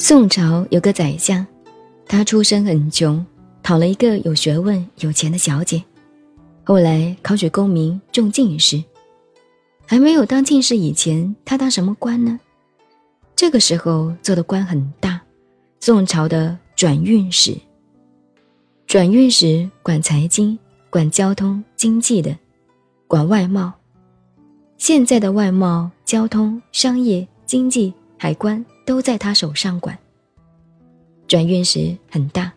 宋朝有个宰相，他出身很穷，讨了一个有学问、有钱的小姐，后来考取功名，中进士。还没有当进士以前，他当什么官呢？这个时候做的官很大，宋朝的转运使。转运使管财经、管交通、经济的，管外贸。现在的外贸、交通、商业、经济、海关。都在他手上管。转运时很大，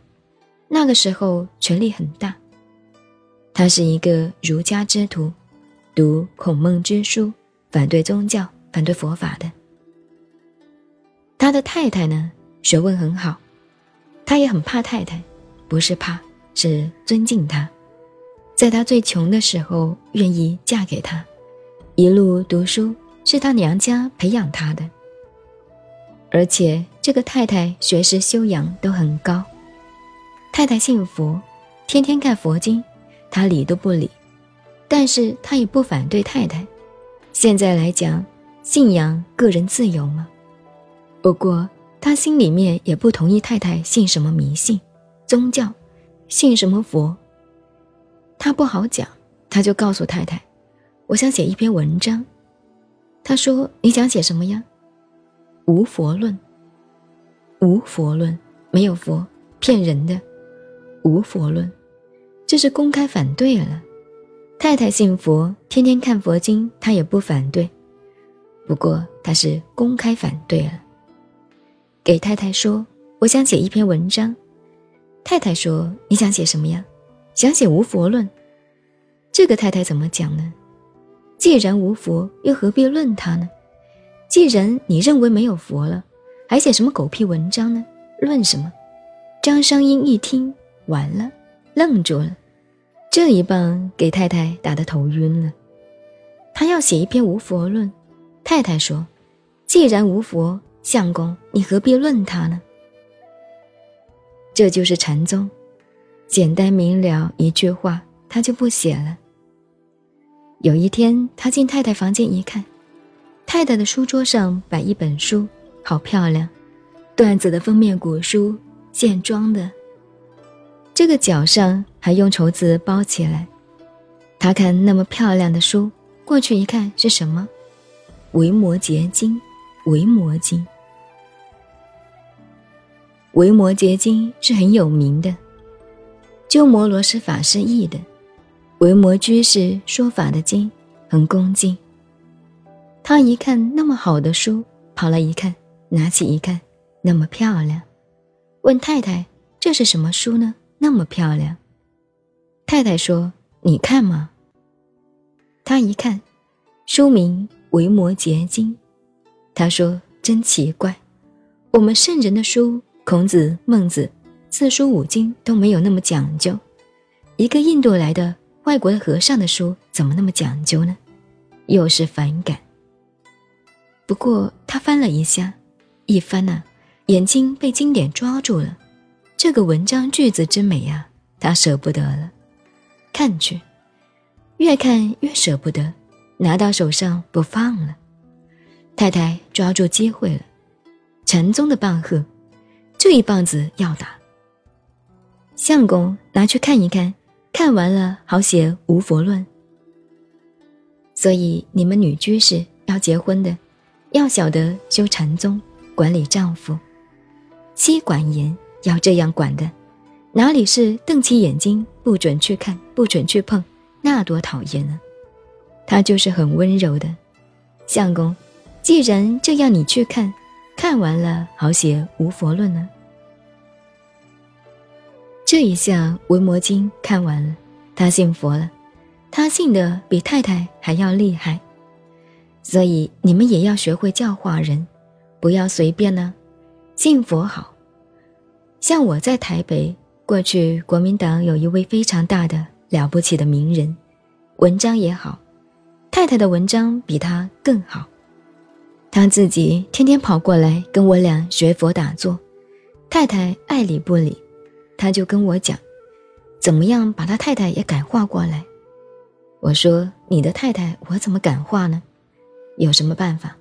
那个时候权力很大。他是一个儒家之徒，读孔孟之书，反对宗教，反对佛法的。他的太太呢，学问很好，他也很怕太太，不是怕，是尊敬他。在他最穷的时候，愿意嫁给他，一路读书是他娘家培养他的。而且这个太太学识修养都很高，太太信佛，天天看佛经，他理都不理，但是他也不反对太太。现在来讲，信仰个人自由嘛。不过他心里面也不同意太太信什么迷信、宗教，信什么佛。他不好讲，他就告诉太太：“我想写一篇文章。”他说：“你想写什么呀？”无佛论，无佛论，没有佛，骗人的。无佛论，这是公开反对了。太太信佛，天天看佛经，他也不反对。不过他是公开反对了。给太太说，我想写一篇文章。太太说，你想写什么呀？想写无佛论。这个太太怎么讲呢？既然无佛，又何必论他呢？既然你认为没有佛了，还写什么狗屁文章呢？论什么？张商英一听完了，愣住了，这一棒给太太打得头晕了。他要写一篇无佛论，太太说：“既然无佛，相公你何必论他呢？”这就是禅宗，简单明了一句话，他就不写了。有一天，他进太太房间一看。太太的书桌上摆一本书，好漂亮，缎子的封面古书，线装的。这个角上还用绸子包起来。他看那么漂亮的书，过去一看是什么？《维摩诘经》。《维摩经》。《维摩诘经》是很有名的，鸠摩罗什法师译的，维摩居士说法的经，很恭敬。他一看那么好的书，跑来一看，拿起一看，那么漂亮，问太太：“这是什么书呢？那么漂亮。”太太说：“你看嘛。”他一看，书名《维摩诘经》，他说：“真奇怪，我们圣人的书，孔子、孟子四书五经都没有那么讲究，一个印度来的外国的和尚的书怎么那么讲究呢？”又是反感。不过他翻了一下，一翻呢，眼睛被经典抓住了。这个文章句子之美啊，他舍不得了。看去，越看越舍不得，拿到手上不放了。太太抓住机会了，禅宗的棒喝，这一棒子要打。相公拿去看一看，看完了好写无佛论。所以你们女居士要结婚的。要晓得修禅宗，管理丈夫，妻管严，要这样管的。哪里是瞪起眼睛不准去看，不准去碰，那多讨厌呢？他就是很温柔的。相公，既然这样，你去看，看完了好写无佛论呢。这一下《维摩经》看完了，他信佛了，他信的比太太还要厉害。所以你们也要学会教化人，不要随便呢。信佛好，像我在台北，过去国民党有一位非常大的了不起的名人，文章也好，太太的文章比他更好。他自己天天跑过来跟我俩学佛打坐，太太爱理不理，他就跟我讲，怎么样把他太太也感化过来。我说你的太太我怎么感化呢？有什么办法？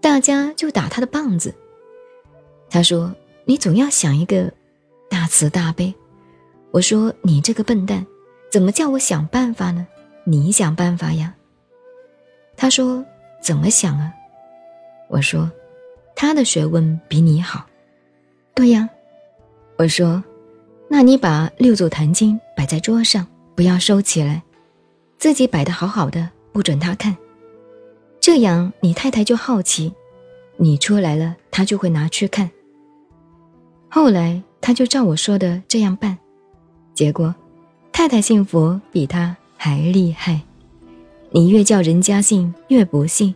大家就打他的棒子。他说：“你总要想一个大慈大悲。”我说：“你这个笨蛋，怎么叫我想办法呢？你想办法呀。”他说：“怎么想啊？”我说：“他的学问比你好。”对呀，我说：“那你把六祖坛经摆在桌上，不要收起来，自己摆的好好的，不准他看。这样你太太就好奇，你出来了，他就会拿去看。”后来他就照我说的这样办，结果太太信佛比他还厉害。你越叫人家信，越不信。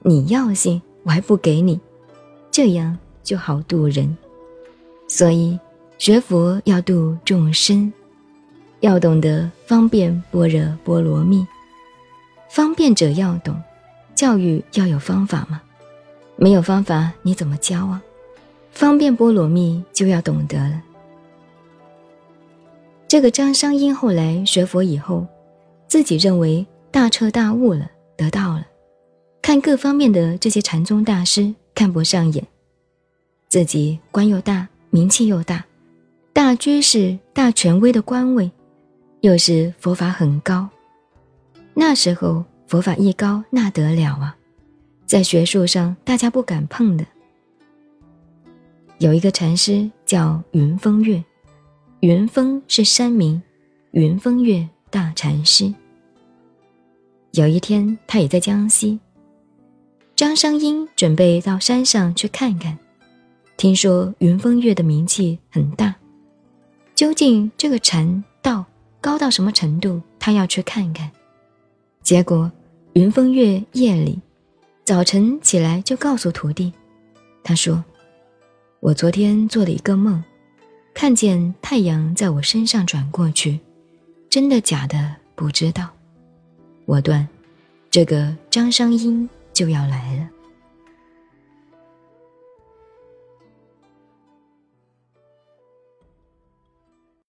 你要信，我还不给你，这样就好渡人。所以学佛要度众生，要懂得方便般若波罗蜜。方便者要懂，教育要有方法嘛。没有方法，你怎么教啊？方便波罗蜜就要懂得了。这个张商英后来学佛以后，自己认为大彻大悟了，得到了，看各方面的这些禅宗大师看不上眼，自己官又大，名气又大，大居士、大权威的官位，又是佛法很高。那时候佛法一高，那得了啊，在学术上大家不敢碰的。有一个禅师叫云峰月，云峰是山名，云峰月大禅师。有一天，他也在江西。张商英准备到山上去看看，听说云峰月的名气很大，究竟这个禅道高到什么程度，他要去看看。结果，云峰月夜里，早晨起来就告诉徒弟，他说。我昨天做了一个梦，看见太阳在我身上转过去，真的假的不知道。我断，这个张商英就要来了。